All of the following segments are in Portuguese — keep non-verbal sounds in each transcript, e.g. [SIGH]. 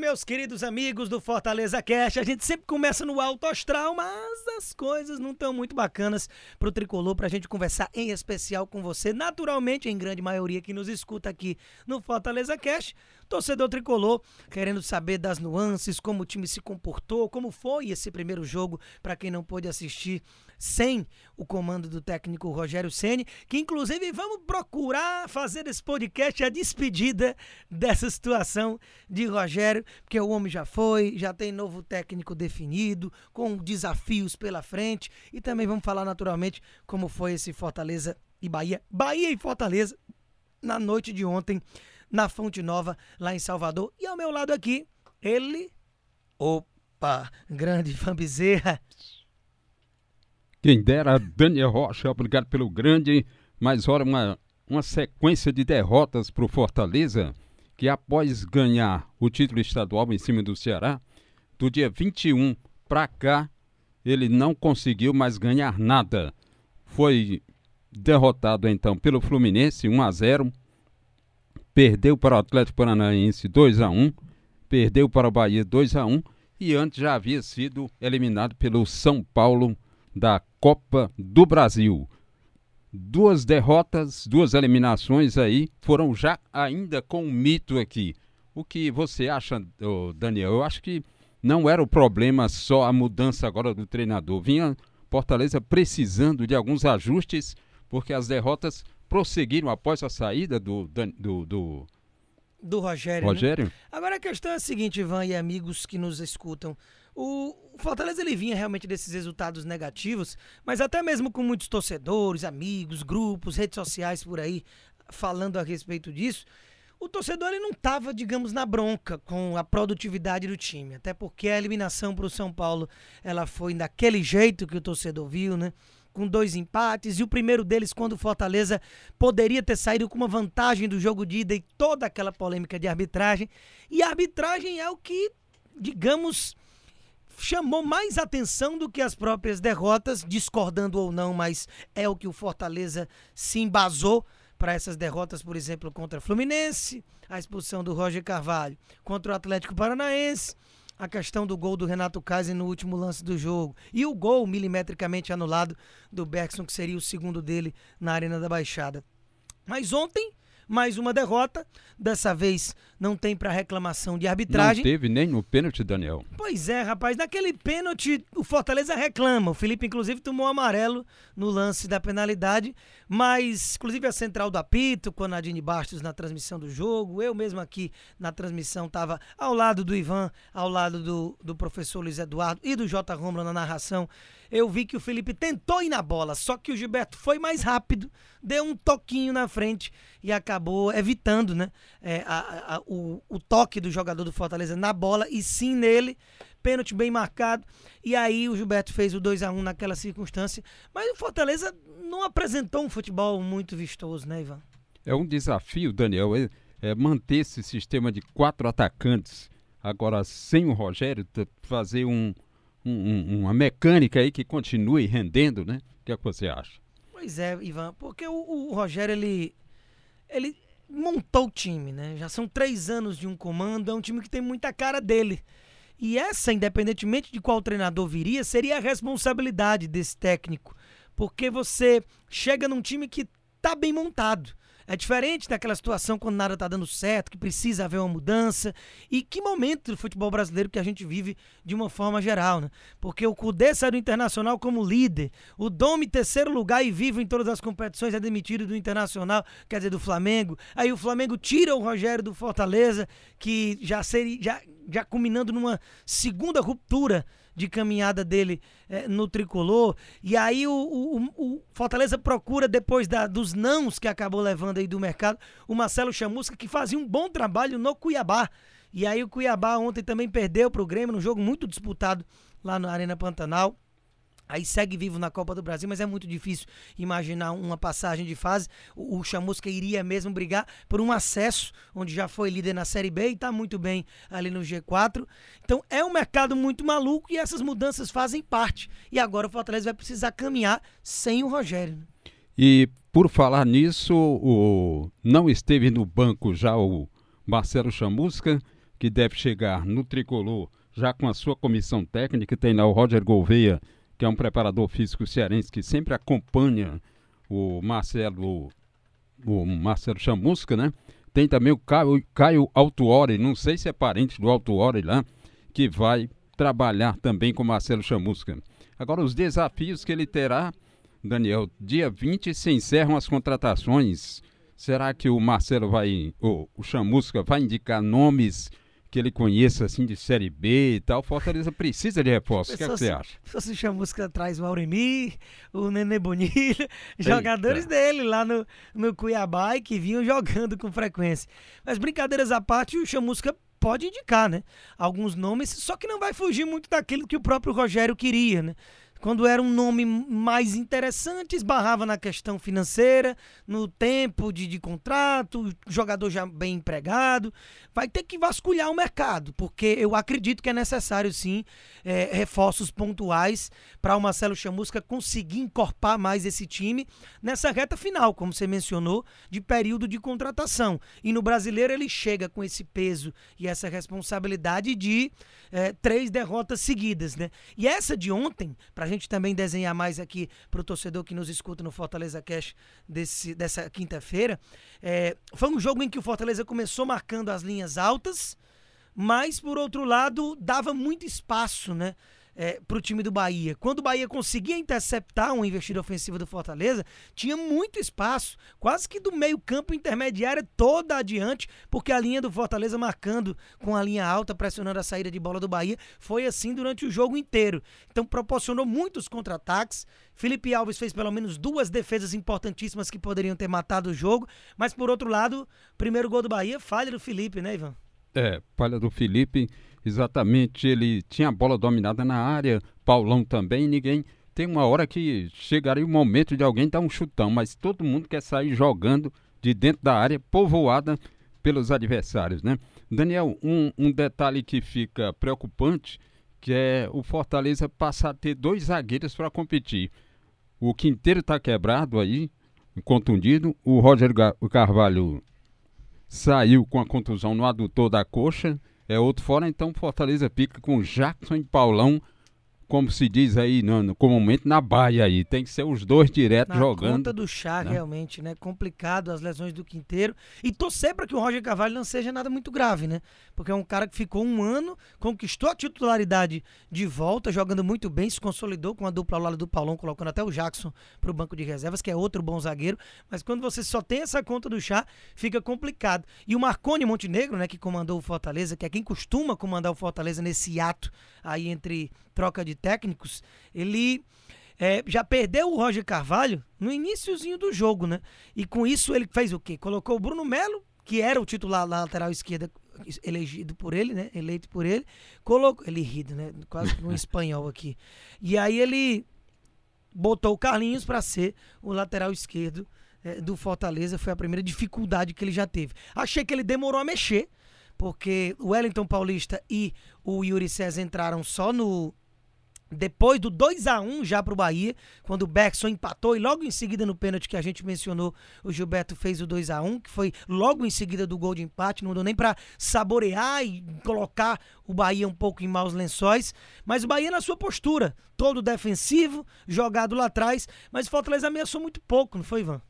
Meus queridos amigos do Fortaleza Cast. A gente sempre começa no alto astral, mas as coisas não estão muito bacanas pro tricolor pra gente conversar em especial com você, naturalmente, em grande maioria que nos escuta aqui no Fortaleza Cast. Torcedor tricolor querendo saber das nuances, como o time se comportou, como foi esse primeiro jogo para quem não pôde assistir sem o comando do técnico Rogério Ceni, que inclusive vamos procurar fazer esse podcast a despedida dessa situação de Rogério, porque o homem já foi, já tem novo técnico definido, com desafios pela frente, e também vamos falar naturalmente como foi esse Fortaleza e Bahia, Bahia e Fortaleza na noite de ontem na Fonte Nova, lá em Salvador. E ao meu lado aqui, ele. Opa, grande Fã Bezerra. Quem dera, Daniel Rocha, obrigado pelo grande. Mas ora, uma, uma sequência de derrotas para o Fortaleza, que após ganhar o título estadual em cima do Ceará, do dia 21 para cá, ele não conseguiu mais ganhar nada. Foi derrotado então pelo Fluminense 1 a 0 perdeu para o Atlético Paranaense 2 a 1 perdeu para o Bahia 2 a 1 e antes já havia sido eliminado pelo São Paulo da Copa do Brasil. Duas derrotas, duas eliminações aí, foram já ainda com um mito aqui. O que você acha, Daniel? Eu acho que não era o problema só a mudança agora do treinador. Vinha Fortaleza precisando de alguns ajustes, porque as derrotas prosseguiram após a saída do, do, do, do Rogério. Né? Rogério. Né? A questão é a seguinte, Ivan e amigos que nos escutam. O Fortaleza ele vinha realmente desses resultados negativos, mas até mesmo com muitos torcedores, amigos, grupos, redes sociais por aí falando a respeito disso, o torcedor ele não estava, digamos, na bronca com a produtividade do time, até porque a eliminação para o São Paulo ela foi daquele jeito que o torcedor viu, né? Com dois empates, e o primeiro deles quando o Fortaleza poderia ter saído com uma vantagem do jogo de ida e toda aquela polêmica de arbitragem. E a arbitragem é o que, digamos, chamou mais atenção do que as próprias derrotas, discordando ou não, mas é o que o Fortaleza se embasou para essas derrotas, por exemplo, contra o Fluminense, a expulsão do Roger Carvalho, contra o Atlético Paranaense a questão do gol do Renato Kaiser no último lance do jogo. E o gol milimetricamente anulado do Bergson, que seria o segundo dele na Arena da Baixada. Mas ontem, mais uma derrota. Dessa vez não tem para reclamação de arbitragem. Não teve nem no pênalti, Daniel. Pois é, rapaz. Naquele pênalti, o Fortaleza reclama. O Felipe, inclusive, tomou amarelo no lance da penalidade. Mas, inclusive, a central do apito, com a Nadine Bastos na transmissão do jogo. Eu mesmo aqui na transmissão estava ao lado do Ivan, ao lado do, do professor Luiz Eduardo e do J. Romulo na narração eu vi que o Felipe tentou ir na bola, só que o Gilberto foi mais rápido, deu um toquinho na frente e acabou evitando né, é, a, a, o, o toque do jogador do Fortaleza na bola e sim nele. Pênalti bem marcado. E aí o Gilberto fez o 2 a 1 naquela circunstância. Mas o Fortaleza não apresentou um futebol muito vistoso, né, Ivan? É um desafio, Daniel, é, é manter esse sistema de quatro atacantes. Agora, sem o Rogério, fazer um, um, uma mecânica aí que continue rendendo, né? O que é que você acha? Pois é, Ivan, porque o, o Rogério, ele, ele montou o time, né? Já são três anos de um comando, é um time que tem muita cara dele. E essa, independentemente de qual treinador viria, seria a responsabilidade desse técnico. Porque você chega num time que tá bem montado. É diferente daquela situação quando nada está dando certo, que precisa haver uma mudança. E que momento do futebol brasileiro que a gente vive de uma forma geral, né? Porque o Cudê sai do Internacional como líder, o Domi terceiro lugar e vivo em todas as competições é demitido do Internacional, quer dizer, do Flamengo. Aí o Flamengo tira o Rogério do Fortaleza, que já seria já, já culminando numa segunda ruptura de caminhada dele é, no tricolor. E aí o, o, o, Fortaleza procura, depois da, dos nãos que acabou levando aí do mercado, o Marcelo Chamusca, que fazia um bom trabalho no Cuiabá. E aí o Cuiabá ontem também perdeu para o Grêmio, num jogo muito disputado lá na Arena Pantanal. Aí segue vivo na Copa do Brasil, mas é muito difícil imaginar uma passagem de fase. O, Chamusca iria mesmo brigar por um acesso, onde já foi líder na Série B e está muito bem ali no G4. Então é um mercado muito maluco e essas mudanças fazem parte. E agora o Fortaleza vai precisar caminhar sem o Rogério. Né? E por falar nisso, o... não esteve no banco já o Marcelo Chamusca, que deve chegar no tricolor já com a sua comissão técnica, tem lá o Roger Gouveia que é um preparador físico cearense que sempre acompanha o Marcelo, o Marcelo Chamusca, né? Tem também o Caio, Caio Altuori, não sei se é parente do Altuori lá, que vai trabalhar também com o Marcelo Chamusca. Agora, os desafios que ele terá, Daniel, dia 20 se encerram as contratações. Será que o Marcelo vai, o, o Chamusca vai indicar nomes que ele conheça assim de Série B e tal, Fortaleza precisa de reforços. O que, é que você acha? [LAUGHS] Se você chama música atrás o Auremi, o Nenê Bonilha, [LAUGHS] jogadores dele lá no, no Cuiabá e que vinham jogando com frequência. Mas brincadeiras à parte, o Chamusca pode indicar, né? Alguns nomes, só que não vai fugir muito daquilo que o próprio Rogério queria, né? Quando era um nome mais interessante, esbarrava na questão financeira, no tempo de, de contrato, jogador já bem empregado. Vai ter que vasculhar o mercado, porque eu acredito que é necessário sim é, reforços pontuais para o Marcelo Chamusca conseguir encorpar mais esse time nessa reta final, como você mencionou, de período de contratação. E no brasileiro ele chega com esse peso e essa responsabilidade de é, três derrotas seguidas, né? E essa de ontem, para gente também desenhar mais aqui para o torcedor que nos escuta no Fortaleza Cash desse, dessa quinta-feira. É, foi um jogo em que o Fortaleza começou marcando as linhas altas, mas por outro lado dava muito espaço, né? É, para o time do Bahia. Quando o Bahia conseguia interceptar uma investida ofensiva do Fortaleza, tinha muito espaço, quase que do meio-campo intermediário toda adiante, porque a linha do Fortaleza marcando com a linha alta, pressionando a saída de bola do Bahia, foi assim durante o jogo inteiro. Então proporcionou muitos contra-ataques. Felipe Alves fez pelo menos duas defesas importantíssimas que poderiam ter matado o jogo, mas por outro lado, primeiro gol do Bahia, falha do Felipe, né, Ivan? É, falha do Felipe Exatamente, ele tinha a bola dominada na área, Paulão também, ninguém. Tem uma hora que chegaria o momento de alguém dar um chutão, mas todo mundo quer sair jogando de dentro da área, povoada pelos adversários, né? Daniel, um, um detalhe que fica preocupante, que é o Fortaleza passar a ter dois zagueiros para competir. O Quinteiro está quebrado aí, contundido. O Roger Carvalho saiu com a contusão no adutor da coxa é outro fora, então Fortaleza pica com Jackson e Paulão como se diz aí no, no, comumente, na baia aí. Tem que ser os dois direto na jogando. conta do chá, né? realmente, né? Complicado as lesões do Quinteiro. E torcer para que o Roger Carvalho não seja nada muito grave, né? Porque é um cara que ficou um ano, conquistou a titularidade de volta, jogando muito bem, se consolidou com a dupla ao lado do Paulão, colocando até o Jackson para o banco de reservas, que é outro bom zagueiro. Mas quando você só tem essa conta do chá, fica complicado. E o Marconi Montenegro, né, que comandou o Fortaleza, que é quem costuma comandar o Fortaleza nesse ato aí entre troca de técnicos, ele é, já perdeu o Roger Carvalho no iníciozinho do jogo, né? E com isso ele fez o quê? Colocou o Bruno Melo, que era o titular na lateral esquerda elegido por ele, né? Eleito por ele, colocou ele rido, né? Quase um [LAUGHS] espanhol aqui. E aí ele botou o Carlinhos para ser o lateral esquerdo é, do Fortaleza. Foi a primeira dificuldade que ele já teve. Achei que ele demorou a mexer, porque o Wellington Paulista e o Yuri César entraram só no depois do 2 a 1 já para o Bahia, quando o Bergson empatou e logo em seguida no pênalti que a gente mencionou, o Gilberto fez o 2 a 1 que foi logo em seguida do gol de empate, não deu nem para saborear e colocar o Bahia um pouco em maus lençóis, mas o Bahia na sua postura, todo defensivo, jogado lá atrás, mas o Fortaleza ameaçou muito pouco, não foi, Ivan?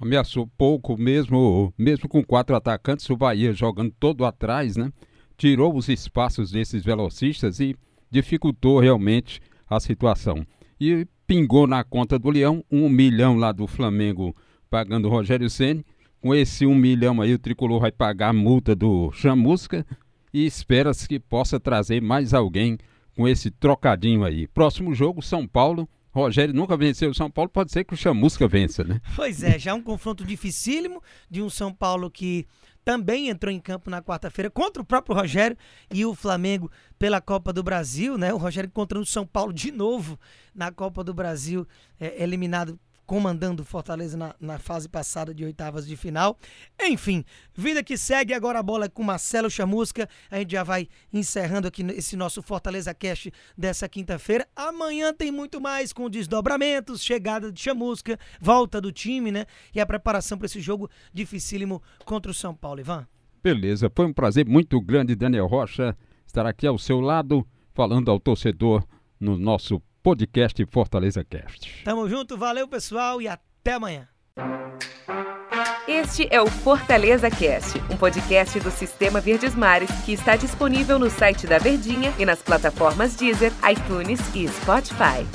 Ameaçou pouco, mesmo, mesmo com quatro atacantes, o Bahia jogando todo atrás, né? Tirou os espaços desses velocistas e dificultou realmente a situação. E pingou na conta do Leão um milhão lá do Flamengo pagando o Rogério Ceni. Com esse um milhão aí o Tricolor vai pagar a multa do Chamusca e espera-se que possa trazer mais alguém com esse trocadinho aí. Próximo jogo, São Paulo, Rogério nunca venceu o São Paulo, pode ser que o Chamusca vença, né? Pois é, já é um confronto dificílimo de um São Paulo que também entrou em campo na quarta-feira contra o próprio Rogério e o Flamengo pela Copa do Brasil, né? O Rogério encontrando o São Paulo de novo na Copa do Brasil, é, eliminado comandando Fortaleza na, na, fase passada de oitavas de final. Enfim, vida que segue, agora a bola é com Marcelo Chamusca. A gente já vai encerrando aqui esse nosso Fortaleza Cast dessa quinta-feira. Amanhã tem muito mais com desdobramentos, chegada de Chamusca, volta do time, né? E a preparação para esse jogo dificílimo contra o São Paulo, Ivan. Beleza, foi um prazer muito grande, Daniel Rocha, estar aqui ao seu lado, falando ao torcedor no nosso podcast Fortaleza Cast. Tamo junto, valeu pessoal e até amanhã. Este é o Fortaleza Cast, um podcast do Sistema Verdes Mares que está disponível no site da Verdinha e nas plataformas Deezer, iTunes e Spotify.